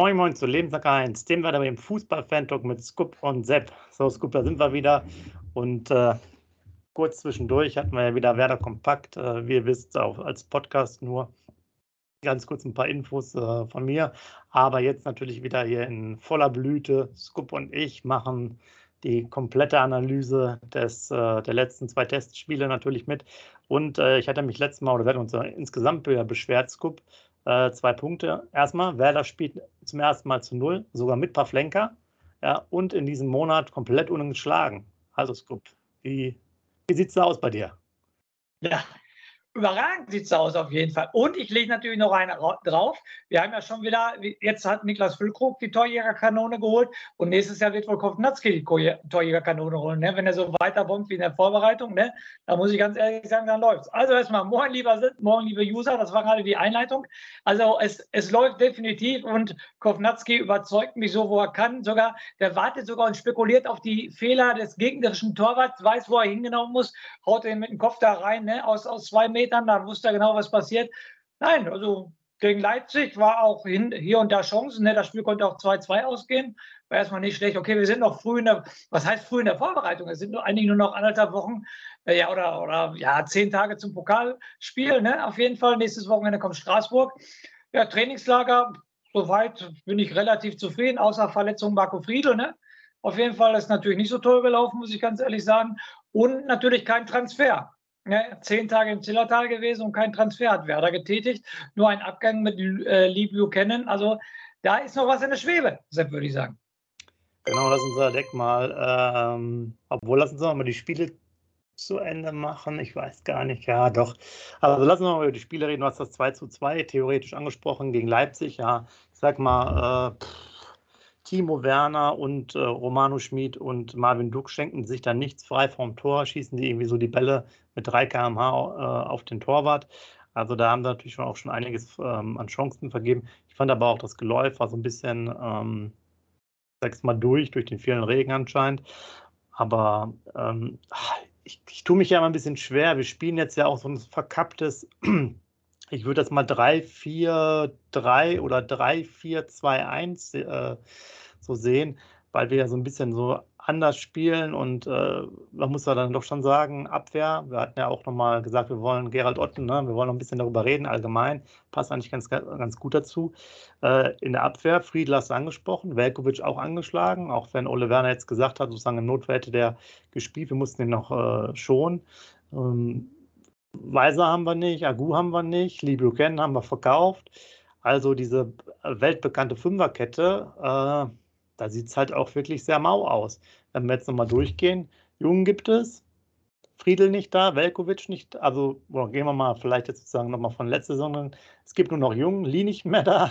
Moin Moin zu Lebenssack 1, dem wir da im Fußball-Fan-Talk mit Scoop und Sepp. So, Scoop, da sind wir wieder. Und äh, kurz zwischendurch hatten wir ja wieder Werder Kompakt. Äh, wie ihr wisst, auch als Podcast nur ganz kurz ein paar Infos äh, von mir. Aber jetzt natürlich wieder hier in voller Blüte. Scoop und ich machen die komplette Analyse des, äh, der letzten zwei Testspiele natürlich mit. Und äh, ich hatte mich letztes Mal, oder wir hatten uns insgesamt beschwert, Scoop, äh, zwei Punkte. Erstmal, Werder spielt zum ersten Mal zu null, sogar mit Pavlenka. Ja, und in diesem Monat komplett ungeschlagen. Also, Scoop, wie, wie sieht es da aus bei dir? Ja, Überragend sieht es aus auf jeden Fall. Und ich lege natürlich noch eine drauf. Wir haben ja schon wieder, jetzt hat Niklas Füllkrug die Torjägerkanone geholt und nächstes Jahr wird wohl Kovnatski die Torjägerkanone holen. Ne? Wenn er so weiter bombt wie in der Vorbereitung, ne? da muss ich ganz ehrlich sagen, dann läuft es. Also erstmal, morgen lieber morgen liebe User, das war gerade die Einleitung. Also es, es läuft definitiv und Kovnatski überzeugt mich so, wo er kann. Sogar, der wartet sogar und spekuliert auf die Fehler des gegnerischen Torwarts, weiß, wo er hingenommen muss, haut den mit dem Kopf da rein, ne? aus, aus zwei Metern Metern, dann wusste er genau, was passiert. Nein, also gegen Leipzig war auch hin, hier und da Chancen. Ne? Das Spiel konnte auch 2-2 ausgehen. War erstmal nicht schlecht. Okay, wir sind noch früh in der, was heißt früh in der Vorbereitung? Es sind nur, eigentlich nur noch anderthalb Wochen äh, ja, oder, oder ja, zehn Tage zum Pokalspiel. Ne? Auf jeden Fall. Nächstes Wochenende kommt Straßburg. Ja, Trainingslager, soweit bin ich relativ zufrieden, außer Verletzung Marco Friedl. Ne? Auf jeden Fall ist natürlich nicht so toll gelaufen, muss ich ganz ehrlich sagen. Und natürlich kein Transfer. Zehn Tage im Zillertal gewesen und kein Transfer hat Werder getätigt. Nur ein Abgang mit äh, Lee Buchanan. Also da ist noch was in der Schwebe, Sepp, würde ich sagen. Genau, lass uns Deck mal, ähm, obwohl lassen Sie mal die Spiele zu Ende machen. Ich weiß gar nicht, ja doch. Also lassen wir mal über die Spiele reden. Du hast das 2 zu 2 theoretisch angesprochen gegen Leipzig. Ja, ich sag mal, äh, Timo Werner und äh, Romano Schmid und Marvin Duck schenken sich da nichts frei vom Tor, schießen die irgendwie so die Bälle mit 3 km/h äh, auf den Torwart. Also da haben sie natürlich auch schon einiges ähm, an Chancen vergeben. Ich fand aber auch das Geläuf war so ein bisschen, ähm, sag's durch, durch den vielen Regen anscheinend. Aber ähm, ich, ich tue mich ja immer ein bisschen schwer. Wir spielen jetzt ja auch so ein verkapptes, ich würde das mal 3-4-3 oder 3-4-2-1 äh, so sehen, weil wir ja so ein bisschen so anders spielen und äh, man muss ja dann doch schon sagen, Abwehr, wir hatten ja auch nochmal gesagt, wir wollen Gerald Otten, ne, wir wollen noch ein bisschen darüber reden, allgemein, passt eigentlich ganz, ganz gut dazu. Äh, in der Abwehr, Friedl hast du angesprochen, Velkovic auch angeschlagen, auch wenn Ole Werner jetzt gesagt hat, sozusagen im Notfall hätte der gespielt, wir mussten ihn noch äh, schonen. Ähm, Weiser haben wir nicht, Agu haben wir nicht, Buchanan haben wir verkauft. Also diese weltbekannte Fünferkette, äh, da sieht es halt auch wirklich sehr mau aus. Wenn wir jetzt nochmal durchgehen, Jungen gibt es, Friedel nicht da, Velkovic nicht, also boah, gehen wir mal vielleicht jetzt sozusagen nochmal von letzter Saison. Es gibt nur noch Jungen, Lee nicht mehr da,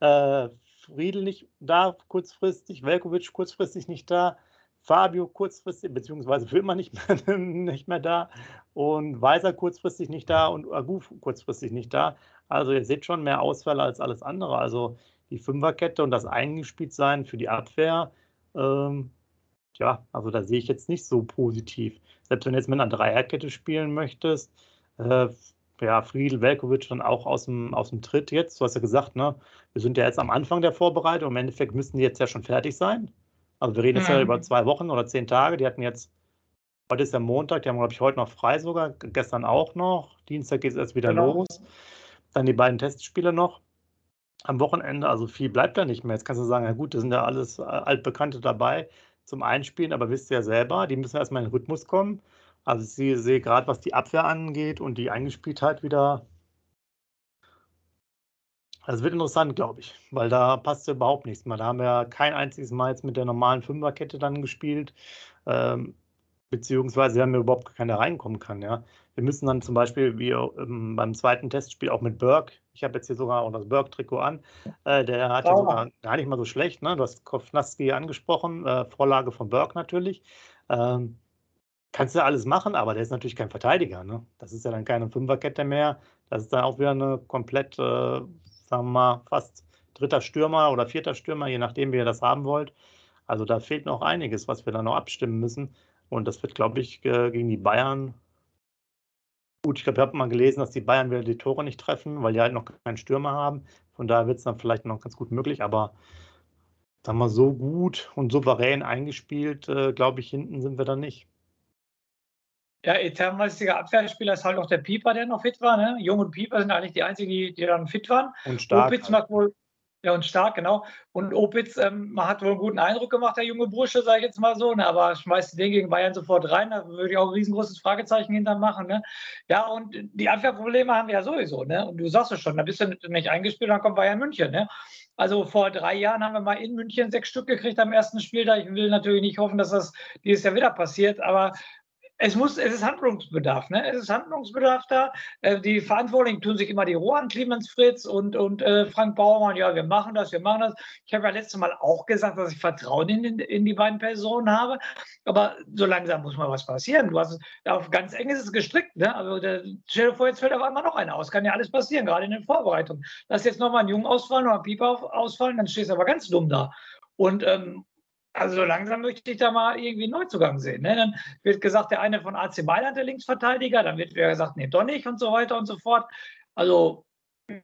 äh, Friedel nicht da kurzfristig, Velkovic kurzfristig nicht da, Fabio kurzfristig, beziehungsweise für immer nicht mehr, nicht mehr da und Weiser kurzfristig nicht da und Agu kurzfristig nicht da. Also ihr seht schon mehr Ausfälle als alles andere. Also die Fünferkette und das Eingespieltsein für die Abwehr, ähm, ja, also da sehe ich jetzt nicht so positiv. Selbst wenn du jetzt mit einer Dreierkette spielen möchtest, äh, ja, Friedel, Velkovic dann auch aus dem, aus dem Tritt jetzt. Du hast ja gesagt, ne, wir sind ja jetzt am Anfang der Vorbereitung. Im Endeffekt müssten die jetzt ja schon fertig sein. Also wir reden jetzt mhm. ja über zwei Wochen oder zehn Tage. Die hatten jetzt, heute ist ja Montag, die haben, glaube ich, heute noch frei sogar, gestern auch noch. Dienstag geht es erst wieder genau. los. Dann die beiden Testspiele noch am Wochenende, also viel bleibt da nicht mehr. Jetzt kannst du sagen, ja gut, da sind ja alles äh, Altbekannte dabei zum Einspielen, aber wisst ihr ja selber, die müssen erstmal in den Rhythmus kommen. Also ich sehe gerade, was die Abwehr angeht und die Eingespieltheit wieder. Das wird interessant, glaube ich, weil da passt ja überhaupt nichts mehr. Da haben wir ja kein einziges Mal jetzt mit der normalen Fünferkette dann gespielt. Ähm, beziehungsweise wir haben ja überhaupt keiner reinkommen kann. Ja. Wir müssen dann zum Beispiel wie ähm, beim zweiten Testspiel auch mit Burke, ich habe jetzt hier sogar auch das Burke-Trikot an, äh, der hat ja sogar gar nicht mal so schlecht, ne? du hast Kovnaski angesprochen, äh, Vorlage von Burke natürlich. Ähm, kannst du alles machen, aber der ist natürlich kein Verteidiger. Ne? Das ist ja dann keine Fünferkette mehr. Das ist dann auch wieder eine komplett, äh, sagen wir mal, fast dritter Stürmer oder vierter Stürmer, je nachdem, wie ihr das haben wollt. Also da fehlt noch einiges, was wir dann noch abstimmen müssen. Und das wird, glaube ich, gegen die Bayern Gut, ich glaube, ich habe mal gelesen, dass die Bayern wieder die Tore nicht treffen, weil die halt noch keinen Stürmer haben. Von daher wird es dann vielleicht noch ganz gut möglich, aber sagen wir so gut und souverän eingespielt, äh, glaube ich, hinten sind wir dann nicht. Ja, eternmäßiger Abwehrspieler ist halt auch der Pieper, der noch fit war. Ne? Jung und Pieper sind eigentlich die einzigen, die, die dann fit waren. Und stark. Opitz halt. macht wohl, ja, und stark, genau. Und Opitz ähm, hat wohl einen guten Eindruck gemacht, der junge Bursche, sage ich jetzt mal so. Ne? Aber schmeißt den gegen Bayern sofort rein. Da würde ich auch ein riesengroßes Fragezeichen hinter machen. Ne? Ja, und die Abwehrprobleme haben wir ja sowieso. Ne? Und du sagst es schon, da bist du nicht eingespielt, dann kommt Bayern München. Ne? Also vor drei Jahren haben wir mal in München sechs Stück gekriegt am ersten Spieltag. Ich will natürlich nicht hoffen, dass das dieses Jahr wieder passiert, aber es muss, es ist Handlungsbedarf, ne? Es ist Handlungsbedarf da. Äh, die Verantwortlichen tun sich immer die Ruhe an, Clemens Fritz und, und äh, Frank Baumann. Ja, wir machen das, wir machen das. Ich habe ja letztes Mal auch gesagt, dass ich Vertrauen in, in die beiden Personen habe. Aber so langsam muss mal was passieren. Du hast auf ganz eng ist es gestrickt, ne? Also der, stell dir vor, jetzt fällt auf einmal noch einer aus. Kann ja alles passieren, gerade in den Vorbereitungen. Lass jetzt nochmal einen Jungen ausfallen oder einen Pieper ausfallen, dann stehst du aber ganz dumm da. Und ähm, also langsam möchte ich da mal irgendwie einen Neuzugang sehen. Ne? Dann wird gesagt, der eine von AC Mailand, der Linksverteidiger, dann wird wieder gesagt, nee, doch nicht und so weiter und so fort. Also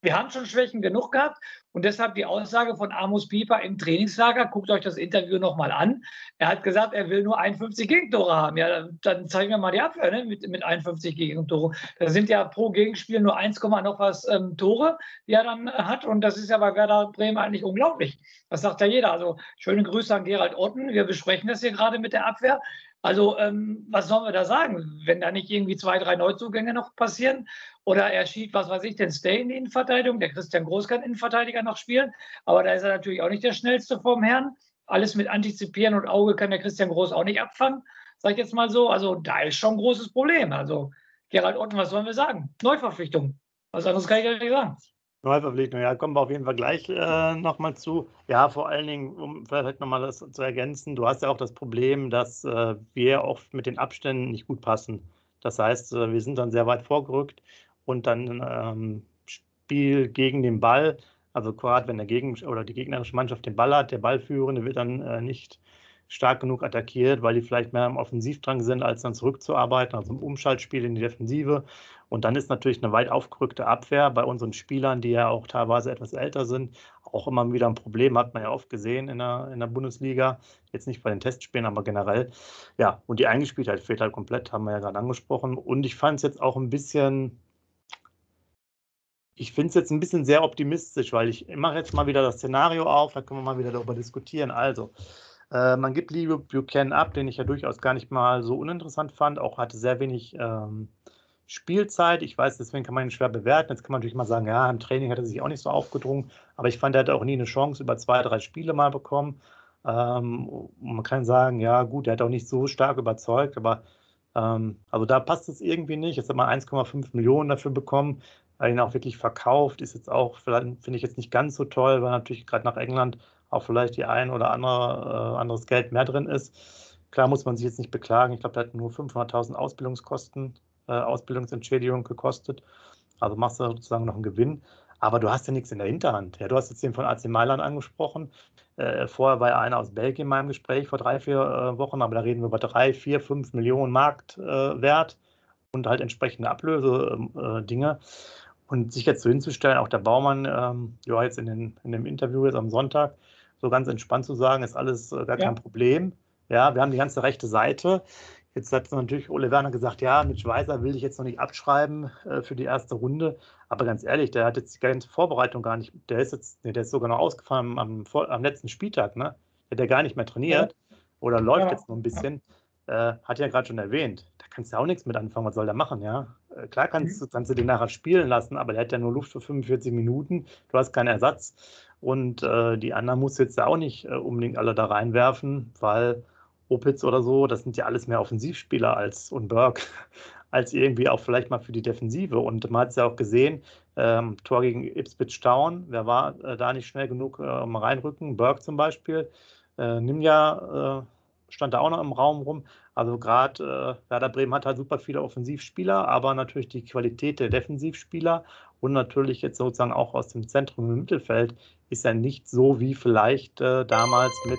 wir haben schon Schwächen genug gehabt und deshalb die Aussage von Amos Pieper im Trainingslager, guckt euch das Interview nochmal an. Er hat gesagt, er will nur 51 Gegentore haben. Ja, dann zeigen wir mal die Abwehr ne? mit, mit 51 Gegentoren. Da sind ja pro Gegenspiel nur 1, noch was ähm, Tore, die er dann hat und das ist ja bei Werder Bremen eigentlich unglaublich. Das sagt ja jeder. Also schöne Grüße an Gerald Otten. Wir besprechen das hier gerade mit der Abwehr. Also, ähm, was sollen wir da sagen, wenn da nicht irgendwie zwei, drei Neuzugänge noch passieren? Oder er schiebt, was weiß ich, den Stay in die Innenverteidigung. Der Christian Groß kann Innenverteidiger noch spielen, aber da ist er natürlich auch nicht der schnellste vom Herrn. Alles mit Antizipieren und Auge kann der Christian Groß auch nicht abfangen, sag ich jetzt mal so. Also, da ist schon ein großes Problem. Also, Gerald Otten, was sollen wir sagen? Neuverpflichtung. Was anderes kann ich gar nicht sagen. Neuverpflichtung, ja, kommen wir auf jeden Fall gleich äh, nochmal zu. Ja, vor allen Dingen, um vielleicht nochmal das zu ergänzen, du hast ja auch das Problem, dass äh, wir oft mit den Abständen nicht gut passen. Das heißt, äh, wir sind dann sehr weit vorgerückt und dann ähm, Spiel gegen den Ball, also gerade wenn der Gegen oder die gegnerische Mannschaft den Ball hat, der Ballführende wird dann äh, nicht stark genug attackiert, weil die vielleicht mehr im Offensivdrang sind, als dann zurückzuarbeiten, also im Umschaltspiel in die Defensive. Und dann ist natürlich eine weit aufgerückte Abwehr bei unseren Spielern, die ja auch teilweise etwas älter sind, auch immer wieder ein Problem, hat man ja oft gesehen in der, in der Bundesliga. Jetzt nicht bei den Testspielen, aber generell. Ja, und die Eingespieltheit fehlt halt komplett, haben wir ja gerade angesprochen. Und ich fand es jetzt auch ein bisschen, ich finde es jetzt ein bisschen sehr optimistisch, weil ich mache jetzt mal wieder das Szenario auf, da können wir mal wieder darüber diskutieren. Also, äh, man gibt Lee Buchanan ab, den ich ja durchaus gar nicht mal so uninteressant fand, auch hatte sehr wenig ähm, Spielzeit. Ich weiß, deswegen kann man ihn schwer bewerten. Jetzt kann man natürlich mal sagen, ja, im Training hat er sich auch nicht so aufgedrungen, aber ich fand, er hat auch nie eine Chance über zwei, drei Spiele mal bekommen. Ähm, man kann sagen, ja, gut, er hat auch nicht so stark überzeugt, aber ähm, also da passt es irgendwie nicht. Jetzt hat man 1,5 Millionen dafür bekommen, weil ihn auch wirklich verkauft. Ist jetzt auch, finde ich jetzt nicht ganz so toll, weil natürlich gerade nach England auch vielleicht die ein oder andere äh, anderes Geld mehr drin ist. Klar muss man sich jetzt nicht beklagen. Ich glaube, der hat nur 500.000 Ausbildungskosten äh, Ausbildungsentschädigung gekostet. Also machst du sozusagen noch einen Gewinn. Aber du hast ja nichts in der Hinterhand. Ja, du hast jetzt den von AC Mailand angesprochen. Äh, vorher war ja einer aus Belgien in meinem Gespräch vor drei, vier äh, Wochen, aber da reden wir über drei, vier, fünf Millionen Marktwert äh, und halt entsprechende Ablöse-Dinge. Ähm, äh, und sich jetzt so hinzustellen, auch der Baumann, ähm, ja, jetzt in, den, in dem Interview jetzt am Sonntag, so ganz entspannt zu sagen, ist alles äh, gar ja. kein Problem. Ja, wir haben die ganze rechte Seite. Jetzt hat natürlich Ole Werner gesagt, ja, mit Schweizer will ich jetzt noch nicht abschreiben äh, für die erste Runde. Aber ganz ehrlich, der hat jetzt die ganze Vorbereitung gar nicht, der ist jetzt, nee, der ist sogar noch ausgefallen am, am, letzten Spieltag, ne? Der hat ja gar nicht mehr trainiert oder läuft ja. jetzt noch ein bisschen. Äh, hat ja gerade schon erwähnt. Da kannst du auch nichts mit anfangen. Was soll der machen, ja? Äh, klar kannst, mhm. kannst du den nachher spielen lassen, aber der hat ja nur Luft für 45 Minuten. Du hast keinen Ersatz. Und äh, die anderen musst du jetzt auch nicht äh, unbedingt alle da reinwerfen, weil Opitz oder so, das sind ja alles mehr Offensivspieler als und Berg, als irgendwie auch vielleicht mal für die Defensive. Und man hat es ja auch gesehen, ähm, Tor gegen Ipswich Town, wer war äh, da nicht schnell genug äh, um reinrücken? Berg zum Beispiel. Äh, Nimja äh, stand da auch noch im Raum rum. Also gerade äh, Werder Bremen hat halt super viele Offensivspieler, aber natürlich die Qualität der Defensivspieler und natürlich jetzt sozusagen auch aus dem Zentrum im Mittelfeld ist ja nicht so wie vielleicht äh, damals mit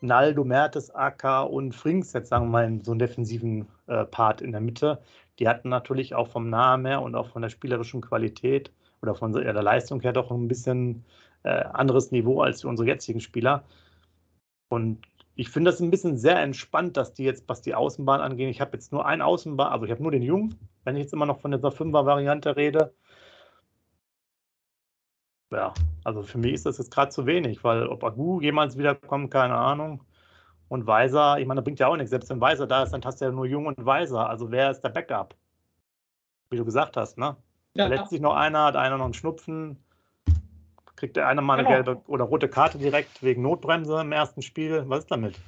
Naldo, Mertes, Acker und Frings, jetzt sagen wir mal, in so einen defensiven äh, Part in der Mitte. die hatten natürlich auch vom Namen her und auch von der spielerischen Qualität oder von der Leistung her doch ein bisschen äh, anderes Niveau als unsere jetzigen Spieler. Und ich finde das ein bisschen sehr entspannt, dass die jetzt, was die Außenbahn angeht, ich habe jetzt nur einen Außenbahn, also ich habe nur den Jungen, wenn ich jetzt immer noch von dieser Fünfer-Variante rede. Ja, also für mich ist das jetzt gerade zu wenig, weil ob Agu jemals wiederkommt, keine Ahnung. Und Weiser, ich meine, das bringt ja auch nichts. Selbst wenn Weiser da ist, dann hast du ja nur Jung und Weiser. Also wer ist der Backup? Wie du gesagt hast, ne? Ja, Verletzt sich noch einer, hat einer noch einen Schnupfen, kriegt der eine mal eine genau. gelbe oder rote Karte direkt wegen Notbremse im ersten Spiel. Was ist damit?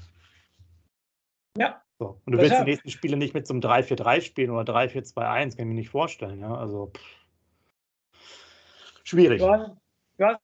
Ja. So. Und du willst die nächsten Spiele nicht mit so einem 3-4-3 spielen oder 3-4-2-1, kann ich mir nicht vorstellen. Ja? Also pff. schwierig. Hast, du hast,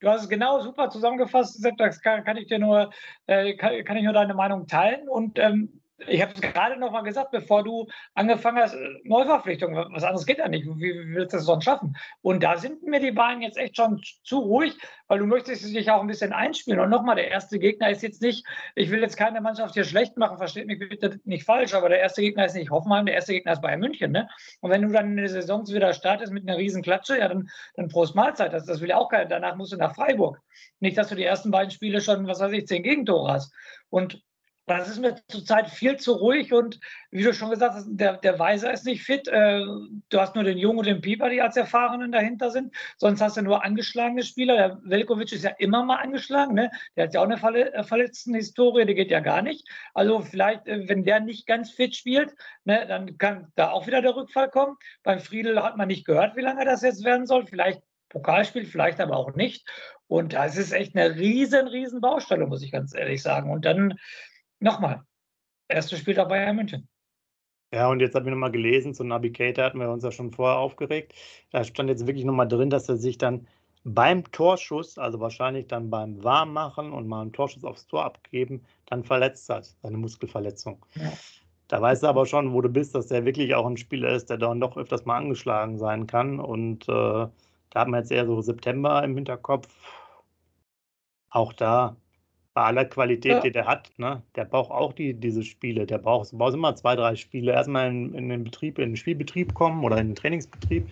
Du hast es genau super zusammengefasst, Sepp. Das kann, kann ich dir nur, äh, kann, kann, ich nur deine Meinung teilen. Und ähm, ich habe es gerade noch mal gesagt, bevor du angefangen hast, äh, Neuverpflichtung, was anderes geht ja nicht. Wie, willst du das sonst schaffen? Und da sind mir die Bayern jetzt echt schon zu ruhig, weil du möchtest dich auch ein bisschen einspielen. Und nochmal, der erste Gegner ist jetzt nicht, ich will jetzt keine Mannschaft hier schlecht machen, versteht mich bitte nicht falsch, aber der erste Gegner ist nicht Hoffenheim, der erste Gegner ist Bayern München. Ne? Und wenn du dann in der Saison wieder startest mit einer riesen Klatsche, ja, dann, dann Prost Mahlzeit. Das, das will ja auch keiner. Danach musst du nach Freiburg. Nicht, dass du die ersten beiden Spiele schon, was weiß ich, zehn Gegentore hast. Und das ist mir zurzeit viel zu ruhig und wie du schon gesagt hast, der, der Weiser ist nicht fit. Äh, du hast nur den Jungen und den Pieper, die als Erfahrenen dahinter sind. Sonst hast du nur angeschlagene Spieler. Der Velkovic ist ja immer mal angeschlagen. Ne? Der hat ja auch eine Verle äh, Verletzten-Historie, die geht ja gar nicht. Also vielleicht, äh, wenn der nicht ganz fit spielt, ne, dann kann da auch wieder der Rückfall kommen. Beim Friedel hat man nicht gehört, wie lange das jetzt werden soll. Vielleicht Pokalspiel, vielleicht aber auch nicht. Und das ist echt eine riesen, riesen Baustelle, muss ich ganz ehrlich sagen. Und dann nochmal, erstes Spiel dabei Bayern München. Ja, und jetzt habe ich nochmal gelesen, zu Navigator hatten wir uns ja schon vorher aufgeregt. Da stand jetzt wirklich nochmal drin, dass er sich dann beim Torschuss, also wahrscheinlich dann beim Warmmachen und mal einen Torschuss aufs Tor abgeben, dann verletzt hat, seine Muskelverletzung. Ja. Da weißt du aber schon, wo du bist, dass der wirklich auch ein Spieler ist, der dann doch öfters mal angeschlagen sein kann. Und äh, da haben wir jetzt eher so September im Hinterkopf. Auch da bei aller Qualität, ja. die der hat, ne, der braucht auch die, diese Spiele. Der braucht, braucht immer zwei, drei Spiele. Erstmal in, in, den Betrieb, in den Spielbetrieb kommen oder in den Trainingsbetrieb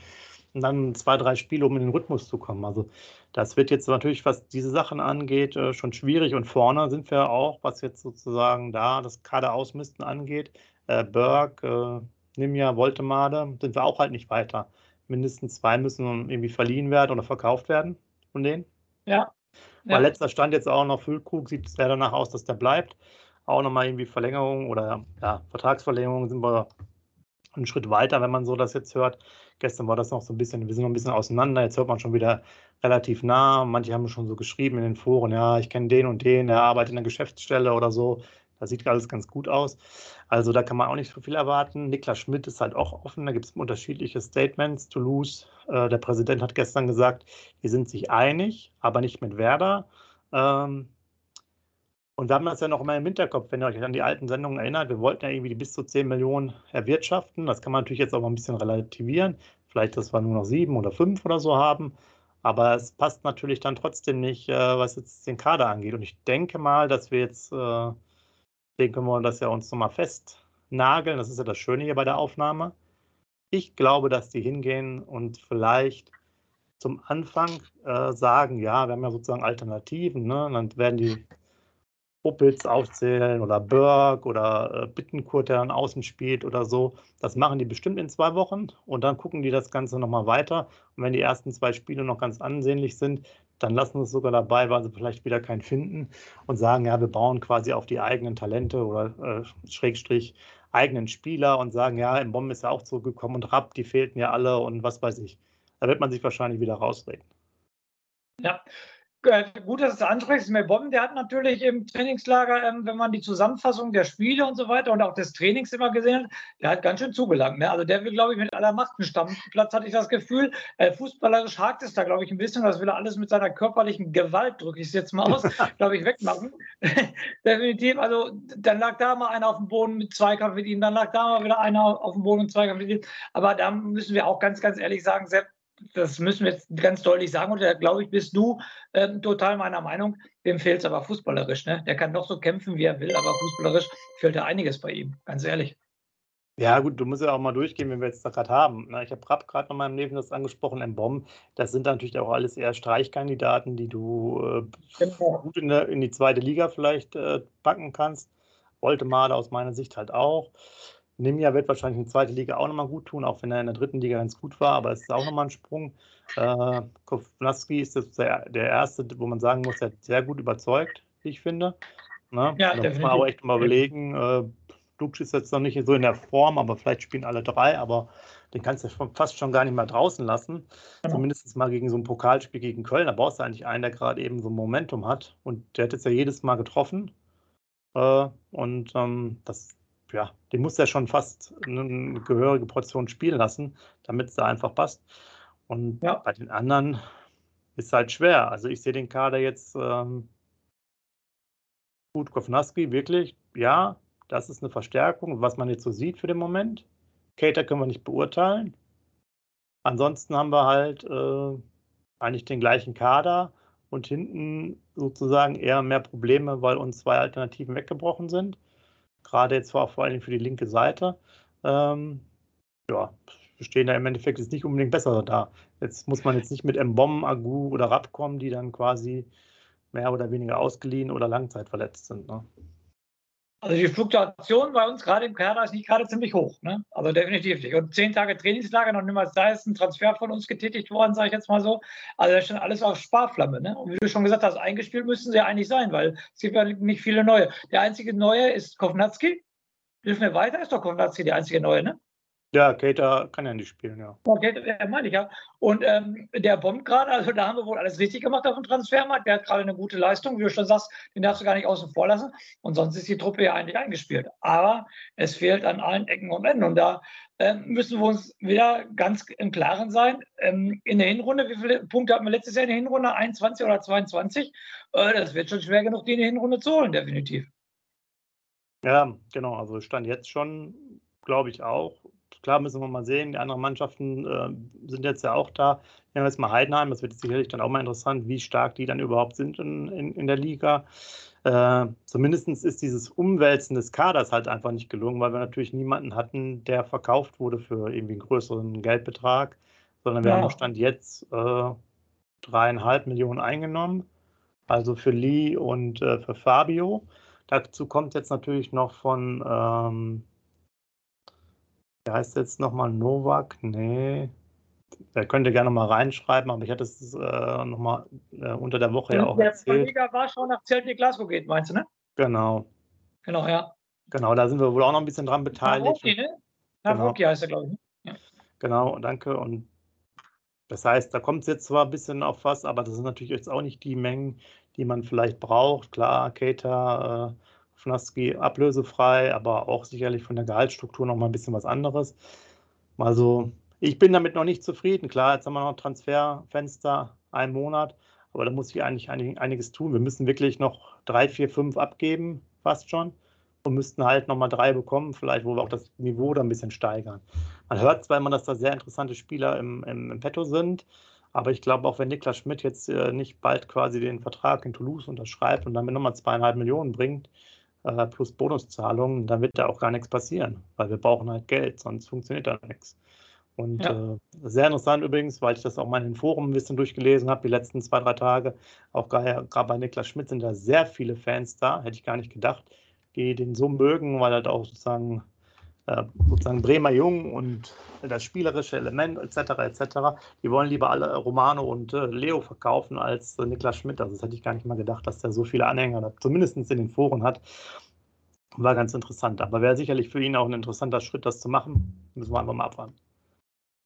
und dann zwei, drei Spiele, um in den Rhythmus zu kommen. Also das wird jetzt natürlich, was diese Sachen angeht, äh, schon schwierig. Und vorne sind wir auch, was jetzt sozusagen da das Kader ausmisten angeht. Äh, Berg, äh, Nimja, Voltemade, sind wir auch halt nicht weiter. Mindestens zwei müssen irgendwie verliehen werden oder verkauft werden von denen. Ja, ja. Weil letzter Stand jetzt auch noch Füllkrug sieht es sehr danach aus, dass der bleibt. Auch nochmal irgendwie Verlängerung oder ja, Vertragsverlängerung sind wir einen Schritt weiter, wenn man so das jetzt hört. Gestern war das noch so ein bisschen, wir sind noch ein bisschen auseinander. Jetzt hört man schon wieder relativ nah. Manche haben schon so geschrieben in den Foren, ja, ich kenne den und den, der arbeitet in der Geschäftsstelle oder so. Das sieht alles ganz gut aus. Also da kann man auch nicht so viel erwarten. Niklas Schmidt ist halt auch offen. Da gibt es unterschiedliche Statements. Toulouse, äh, der Präsident hat gestern gesagt, die sind sich einig, aber nicht mit Werder. Ähm, und wir haben das ja noch immer im Hinterkopf, wenn ihr euch an die alten Sendungen erinnert. Wir wollten ja irgendwie bis zu 10 Millionen erwirtschaften. Das kann man natürlich jetzt auch mal ein bisschen relativieren. Vielleicht, dass wir nur noch sieben oder fünf oder so haben. Aber es passt natürlich dann trotzdem nicht, äh, was jetzt den Kader angeht. Und ich denke mal, dass wir jetzt äh, den können wir das ja uns nochmal festnageln. Das ist ja das Schöne hier bei der Aufnahme. Ich glaube, dass die hingehen und vielleicht zum Anfang äh, sagen, ja, wir haben ja sozusagen Alternativen. Ne? Und dann werden die Opitz aufzählen oder Berg oder äh, Bittenkurt, der dann außen spielt oder so. Das machen die bestimmt in zwei Wochen und dann gucken die das Ganze nochmal weiter. Und wenn die ersten zwei Spiele noch ganz ansehnlich sind, dann lassen wir es sogar dabei, weil sie vielleicht wieder keinen finden und sagen, ja, wir bauen quasi auf die eigenen Talente oder äh, Schrägstrich eigenen Spieler und sagen, ja, im Bomben ist ja auch zurückgekommen und Rapp, die fehlten ja alle und was weiß ich. Da wird man sich wahrscheinlich wieder rausreden. Ja, gut, dass du es ansprichst. Bomben, der hat natürlich im Trainingslager, ähm, wenn man die Zusammenfassung der Spiele und so weiter und auch des Trainings immer gesehen hat, der hat ganz schön zugelangt. Ne? Also der will, glaube ich, mit aller Macht einen Stammplatz, hatte ich das Gefühl. Äh, fußballerisch hakt es da, glaube ich, ein bisschen. Das will er alles mit seiner körperlichen Gewalt, drücke ich es jetzt mal aus, glaube ich, wegmachen. Definitiv. Also dann lag da mal einer auf dem Boden mit Zweikampf mit ihm, dann lag da mal wieder einer auf dem Boden mit Zweikampf mit ihm. Aber da müssen wir auch ganz, ganz ehrlich sagen, Sepp, das müssen wir jetzt ganz deutlich sagen. Und da glaube ich, bist du ähm, total meiner Meinung. Dem fehlt es aber fußballerisch. Ne? Der kann doch so kämpfen, wie er will, aber fußballerisch fehlt da einiges bei ihm, ganz ehrlich. Ja, gut, du musst ja auch mal durchgehen, wenn wir jetzt da gerade haben. Ich habe Rapp gerade noch mal im Leben das angesprochen, M-Bomb. Das sind natürlich auch alles eher Streichkandidaten, die du äh, genau. gut in, der, in, die zweite Liga vielleicht äh, packen kannst. Woltemade aus meiner Sicht halt auch. Nimja wird wahrscheinlich in der zweiten Liga auch nochmal gut tun, auch wenn er in der dritten Liga ganz gut war, aber es ist auch nochmal ein Sprung. Äh, Kovnaski ist das der, der erste, wo man sagen muss, er hat sehr gut überzeugt, wie ich finde. Ne? Ja, da muss man auch echt mal überlegen, äh, Dubsch ist jetzt noch nicht so in der Form, aber vielleicht spielen alle drei, aber den kannst du fast schon gar nicht mehr draußen lassen. Genau. Zumindest mal gegen so ein Pokalspiel gegen Köln. Da brauchst du eigentlich einen, der gerade eben so ein Momentum hat. Und der hat jetzt ja jedes Mal getroffen. Äh, und ähm, das, ja, den muss er schon fast eine gehörige Portion spielen lassen, damit es da einfach passt. Und ja. bei den anderen ist es halt schwer. Also ich sehe den Kader jetzt ähm, gut, Kovnaski, wirklich, ja, das ist eine Verstärkung, was man jetzt so sieht für den Moment. Cater können wir nicht beurteilen. Ansonsten haben wir halt äh, eigentlich den gleichen Kader und hinten sozusagen eher mehr Probleme, weil uns zwei Alternativen weggebrochen sind. Gerade jetzt war vor allem für die linke Seite. Ähm, ja, stehen da im Endeffekt jetzt nicht unbedingt besser da. Jetzt muss man jetzt nicht mit Mbom, Agu oder Rapp kommen, die dann quasi mehr oder weniger ausgeliehen oder langzeitverletzt sind. Ne? Also die Fluktuation bei uns gerade im Kader ist nicht gerade ziemlich hoch. Ne? Also definitiv nicht. Und zehn Tage Trainingslager, noch niemals da ist ein Transfer von uns getätigt worden, sage ich jetzt mal so. Also das ist schon alles auf Sparflamme. Ne? Und wie du schon gesagt hast, eingespielt müssen sie ja eigentlich sein, weil es gibt ja nicht viele neue. Der einzige neue ist Kovnatski. Hilf mir weiter, ist doch Kovnatski der einzige neue, ne? Ja, Kater kann ja nicht spielen, ja. Okay, ja, meine ich ja. Und ähm, der bombt gerade, also da haben wir wohl alles richtig gemacht auf dem Transfermarkt. Der hat gerade eine gute Leistung, wie du schon sagst, den darfst du gar nicht außen vor lassen. Und sonst ist die Truppe ja eigentlich eingespielt. Aber es fehlt an allen Ecken und Enden. Und da ähm, müssen wir uns wieder ganz im Klaren sein. Ähm, in der Hinrunde, wie viele Punkte hatten wir letztes Jahr in der Hinrunde? 21 oder 22? Äh, das wird schon schwer genug, die in der Hinrunde zu holen, definitiv. Ja, genau. Also stand jetzt schon, glaube ich auch klar müssen wir mal sehen, die anderen Mannschaften äh, sind jetzt ja auch da. Nehmen wir jetzt mal Heidenheim, das wird sicherlich dann auch mal interessant, wie stark die dann überhaupt sind in, in, in der Liga. Äh, zumindest ist dieses Umwälzen des Kaders halt einfach nicht gelungen, weil wir natürlich niemanden hatten, der verkauft wurde für irgendwie einen größeren Geldbetrag, sondern wir ja. haben Stand jetzt äh, dreieinhalb Millionen eingenommen, also für Lee und äh, für Fabio. Dazu kommt jetzt natürlich noch von ähm, der heißt jetzt nochmal Novak? Nee. Der könnte gerne mal reinschreiben, aber ich hatte es äh, nochmal äh, unter der Woche ja, ja auch der erzählt. Der war schon nach Celtic Glasgow geht, meinst du, ne? Genau. Genau, ja. Genau, da sind wir wohl auch noch ein bisschen dran beteiligt. Navoki, ne? Navoki genau. heißt er, glaube ich. Ne? Ja. Genau, danke. Und das heißt, da kommt es jetzt zwar ein bisschen auf was, aber das sind natürlich jetzt auch nicht die Mengen, die man vielleicht braucht. Klar, Keita, äh, Fnaski ablösefrei, aber auch sicherlich von der Gehaltsstruktur noch mal ein bisschen was anderes. Also ich bin damit noch nicht zufrieden. Klar, jetzt haben wir noch Transferfenster, einen Monat, aber da muss ich eigentlich einiges tun. Wir müssen wirklich noch drei, vier, fünf abgeben, fast schon, und müssten halt nochmal drei bekommen, vielleicht, wo wir auch das Niveau da ein bisschen steigern. Man hört zwar immer, dass da sehr interessante Spieler im, im, im Petto sind, aber ich glaube, auch wenn Niklas Schmidt jetzt äh, nicht bald quasi den Vertrag in Toulouse unterschreibt und damit nochmal zweieinhalb Millionen bringt, äh, plus Bonuszahlungen, dann wird da auch gar nichts passieren, weil wir brauchen halt Geld, sonst funktioniert da nichts. Und ja. äh, sehr interessant übrigens, weil ich das auch mal in den Foren ein bisschen durchgelesen habe, die letzten zwei, drei Tage. Auch gerade bei Niklas Schmidt sind da sehr viele Fans da, hätte ich gar nicht gedacht, die den so mögen, weil halt auch sozusagen sozusagen Bremer Jung und das spielerische Element etc. etc. Die wollen lieber alle Romano und äh, Leo verkaufen als äh, Niklas Schmidt. Also das hätte ich gar nicht mal gedacht, dass der so viele Anhänger zumindest in den Foren hat. War ganz interessant. Aber wäre sicherlich für ihn auch ein interessanter Schritt, das zu machen. Müssen wir einfach mal abwarten.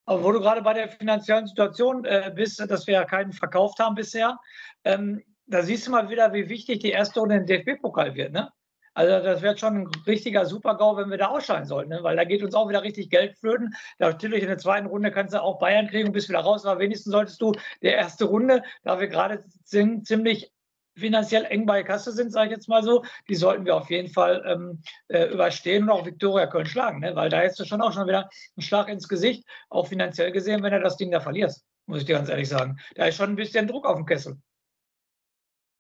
Aber wo du gerade bei der finanziellen Situation äh, bist, dass wir ja keinen verkauft haben bisher, ähm, da siehst du mal wieder, wie wichtig die erste Runde im DFB-Pokal wird. Ne? Also das wird schon ein richtiger Super-GAU, wenn wir da ausscheiden sollten, ne? weil da geht uns auch wieder richtig Geld flöten. Natürlich in der zweiten Runde kannst du auch Bayern kriegen und bist wieder raus, aber wenigstens solltest du der erste Runde, da wir gerade ziemlich finanziell eng bei Kasse sind, sage ich jetzt mal so, die sollten wir auf jeden Fall ähm, äh, überstehen und auch Viktoria Köln schlagen, ne? weil da hättest du schon auch schon wieder einen Schlag ins Gesicht, auch finanziell gesehen, wenn du das Ding da verlierst, muss ich dir ganz ehrlich sagen. Da ist schon ein bisschen Druck auf dem Kessel.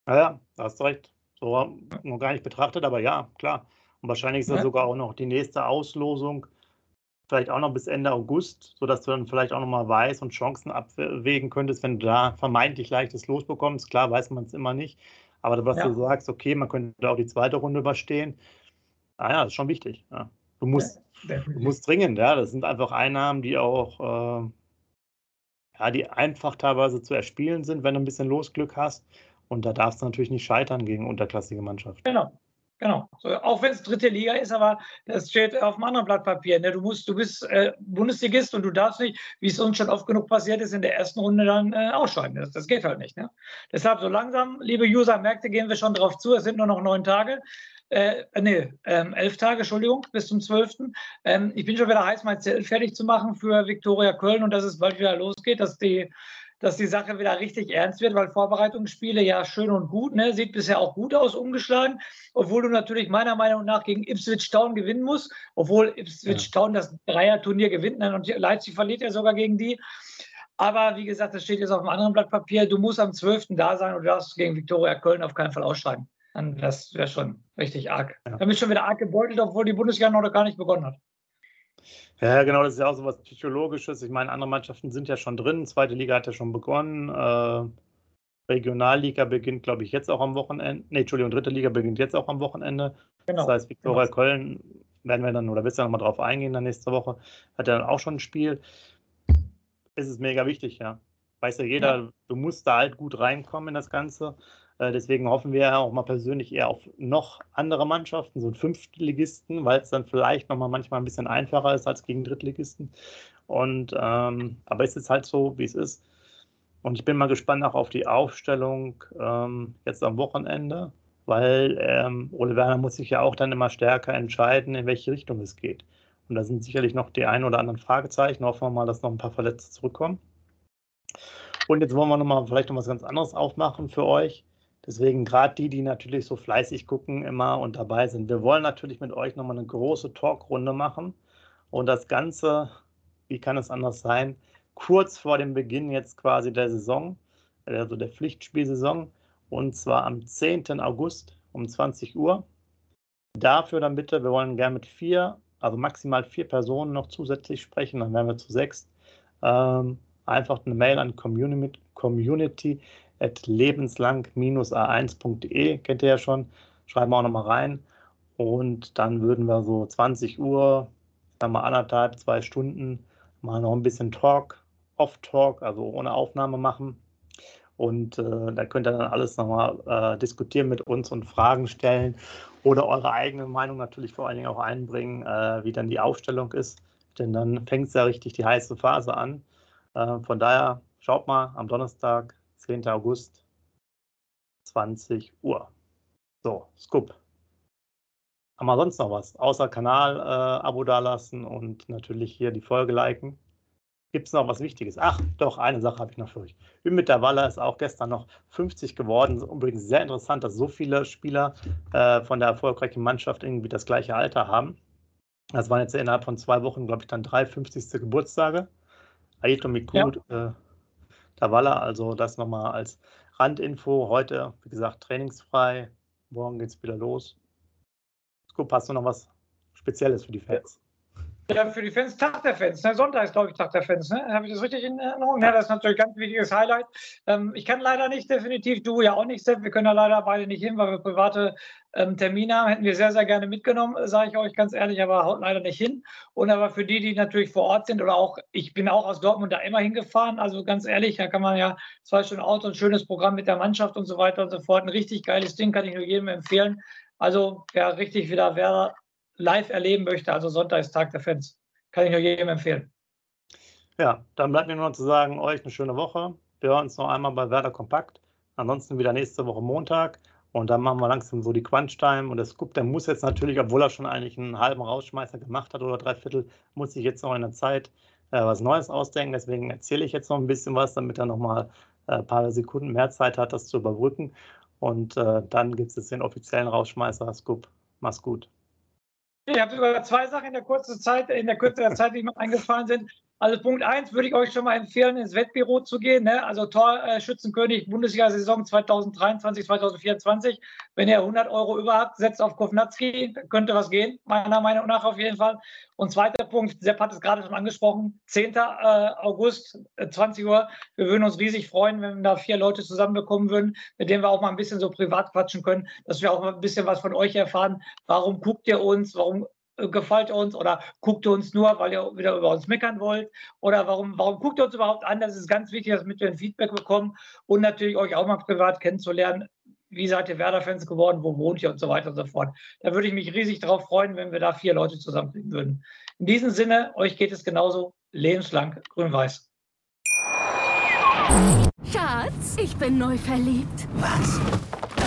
Ja, da hast du recht. So noch gar nicht betrachtet, aber ja, klar. Und wahrscheinlich ist ja. sogar auch noch die nächste Auslosung vielleicht auch noch bis Ende August, sodass du dann vielleicht auch noch mal weißt und Chancen abwägen könntest, wenn du da vermeintlich leichtes Los bekommst. Klar weiß man es immer nicht, aber was ja. du sagst, okay, man könnte auch die zweite Runde überstehen. Ah ja, das ist schon wichtig. Ja. Du musst, du musst dringend, ja. Das sind einfach Einnahmen, die auch, äh, ja, die einfach teilweise zu erspielen sind, wenn du ein bisschen Losglück hast. Und da darfst du natürlich nicht scheitern gegen unterklassige Mannschaften. Genau. Genau. Auch wenn es dritte Liga ist, aber das steht auf einem anderen Blatt Papier. Ne? Du, musst, du bist äh, Bundesligist und du darfst nicht, wie es uns schon oft genug passiert ist, in der ersten Runde dann äh, ausscheiden. Das, das, geht halt nicht. Ne? Deshalb so langsam, liebe User-Märkte, gehen wir schon drauf zu. Es sind nur noch neun Tage. Äh, nee, ähm, elf Tage, Entschuldigung, bis zum 12. Ähm, ich bin schon wieder heiß, mein Zelt fertig zu machen für Viktoria Köln und dass es bald wieder losgeht, dass die dass die Sache wieder richtig ernst wird, weil Vorbereitungsspiele ja schön und gut, ne? sieht bisher auch gut aus, umgeschlagen, obwohl du natürlich meiner Meinung nach gegen Ipswich Town gewinnen musst, obwohl Ipswich ja. Town das Dreier-Turnier gewinnt ne? und Leipzig verliert ja sogar gegen die. Aber wie gesagt, das steht jetzt auf einem anderen Blatt Papier. Du musst am 12. da sein und du darfst gegen Viktoria Köln auf keinen Fall ausschreiben. Das wäre schon richtig arg. Ja. Damit schon wieder arg gebeutelt, obwohl die Bundesliga noch gar nicht begonnen hat. Ja, genau, das ist ja auch so was Psychologisches. Ich meine, andere Mannschaften sind ja schon drin. Zweite Liga hat ja schon begonnen. Äh, Regionalliga beginnt, glaube ich, jetzt auch am Wochenende. Nee, Entschuldigung, dritte Liga beginnt jetzt auch am Wochenende. Genau. Das heißt, Viktoria genau. Köln werden wir dann, oder willst du nochmal drauf eingehen dann nächste Woche, hat ja dann auch schon ein Spiel. Es ist mega wichtig, ja. Weiß ja jeder, ja. du musst da halt gut reinkommen in das Ganze. Äh, deswegen hoffen wir auch mal persönlich eher auf noch andere Mannschaften, so Fünftligisten, weil es dann vielleicht nochmal manchmal ein bisschen einfacher ist als gegen Drittligisten. Und ähm, aber es ist halt so, wie es ist. Und ich bin mal gespannt auch auf die Aufstellung ähm, jetzt am Wochenende, weil ähm, Ole Werner muss sich ja auch dann immer stärker entscheiden, in welche Richtung es geht. Und da sind sicherlich noch die ein oder anderen Fragezeichen. Hoffen wir mal, dass noch ein paar Verletzte zurückkommen. Und jetzt wollen wir noch mal vielleicht noch was ganz anderes aufmachen für euch. Deswegen gerade die, die natürlich so fleißig gucken immer und dabei sind. Wir wollen natürlich mit euch nochmal eine große Talkrunde machen und das Ganze, wie kann es anders sein, kurz vor dem Beginn jetzt quasi der Saison, also der Pflichtspielsaison und zwar am 10. August um 20 Uhr. Dafür dann bitte, wir wollen gerne mit vier, also maximal vier Personen noch zusätzlich sprechen, dann wären wir zu sechs. Ähm, einfach eine Mail an Community, community lebenslang-a1.de, kennt ihr ja schon, schreiben wir auch nochmal rein. Und dann würden wir so 20 Uhr, sagen wir anderthalb, zwei Stunden, mal noch ein bisschen Talk, Off-Talk, also ohne Aufnahme machen. Und äh, da könnt ihr dann alles nochmal äh, diskutieren mit uns und Fragen stellen oder eure eigene Meinung natürlich vor allen Dingen auch einbringen, äh, wie dann die Aufstellung ist. Denn dann fängt es ja richtig die heiße Phase an. Äh, von daher schaut mal am Donnerstag 10. August, 20 Uhr. So, Scoop. Haben wir sonst noch was? Außer Kanal äh, Abo dalassen und natürlich hier die Folge liken. Gibt es noch was Wichtiges? Ach, doch, eine Sache habe ich noch für euch. Ümit der Waller ist auch gestern noch 50 geworden. Übrigens sehr interessant, dass so viele Spieler äh, von der erfolgreichen Mannschaft irgendwie das gleiche Alter haben. Das waren jetzt innerhalb von zwei Wochen, glaube ich, dann drei 50. Geburtstage. Aito Mikud, ja. äh, Kavala. Also das nochmal als Randinfo. Heute, wie gesagt, trainingsfrei. Morgen geht es wieder los. Scoop, hast du noch was Spezielles für die Fans? Ja, für die Fans, Tag der Fans. Ne? Sonntag ist, glaube ich, Tag der Fans. Ne? Habe ich das richtig in Erinnerung? Ja, das ist natürlich ein ganz wichtiges Highlight. Ähm, ich kann leider nicht, definitiv, du ja auch nicht, Sepp. Wir können da leider beide nicht hin, weil wir private ähm, Termine haben. Hätten wir sehr, sehr gerne mitgenommen, sage ich euch ganz ehrlich, aber haut leider nicht hin. Und aber für die, die natürlich vor Ort sind oder auch, ich bin auch aus Dortmund da immer hingefahren. Also ganz ehrlich, da kann man ja zwei Stunden Auto, ein schönes Programm mit der Mannschaft und so weiter und so fort. Ein richtig geiles Ding kann ich nur jedem empfehlen. Also wer richtig wieder wer live erleben möchte, also Sonntag ist Tag der Fans. Kann ich nur jedem empfehlen. Ja, dann bleibt mir nur noch zu sagen, euch eine schöne Woche. Wir hören uns noch einmal bei Werder Kompakt. Ansonsten wieder nächste Woche Montag. Und dann machen wir langsam so die Crunch-Time. Und der Scoop, der muss jetzt natürlich, obwohl er schon eigentlich einen halben Rausschmeißer gemacht hat oder drei Viertel, muss sich jetzt noch in der Zeit äh, was Neues ausdenken. Deswegen erzähle ich jetzt noch ein bisschen was, damit er nochmal äh, ein paar Sekunden mehr Zeit hat, das zu überbrücken. Und äh, dann gibt es jetzt den offiziellen Rausschmeißer. Scoop, mach's gut. Ich habe sogar zwei Sachen in der kurzen Zeit, in der Kürze der Zeit, die mir eingefallen sind. Also Punkt 1 würde ich euch schon mal empfehlen, ins Wettbüro zu gehen. Ne? Also Torschützenkönig Bundesliga-Saison 2023, 2024. Wenn ihr 100 Euro über habt, setzt auf Kovnatski, könnte was gehen, meiner Meinung nach auf jeden Fall. Und zweiter Punkt, Sepp hat es gerade schon angesprochen, 10. Äh, August, 20 äh, Uhr. Wir würden uns riesig freuen, wenn wir da vier Leute zusammenbekommen würden, mit denen wir auch mal ein bisschen so privat quatschen können, dass wir auch mal ein bisschen was von euch erfahren. Warum guckt ihr uns? Warum äh, gefällt uns oder guckt ihr uns nur, weil ihr wieder über uns meckern wollt oder warum, warum guckt ihr uns überhaupt an? Das ist ganz wichtig, dass wir ein Feedback bekommen und natürlich euch auch mal privat kennenzulernen. Wie seid ihr Werder-Fans geworden? Wo wohnt ihr und so weiter und so fort. Da würde ich mich riesig darauf freuen, wenn wir da vier Leute zusammenkriegen würden. In diesem Sinne, euch geht es genauso lebenslang grün-weiß. Schatz, ich bin neu verliebt. Was?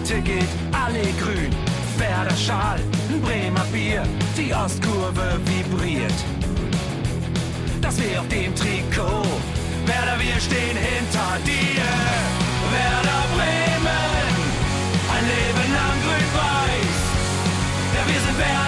Heute geht alle grün. Werder Schal, Bremer Bier. Die Ostkurve vibriert. Das wir auf dem Trikot. Werder, wir stehen hinter dir. Werder Bremen. Ein Leben lang grün-weiß. Ja, wir sind Werder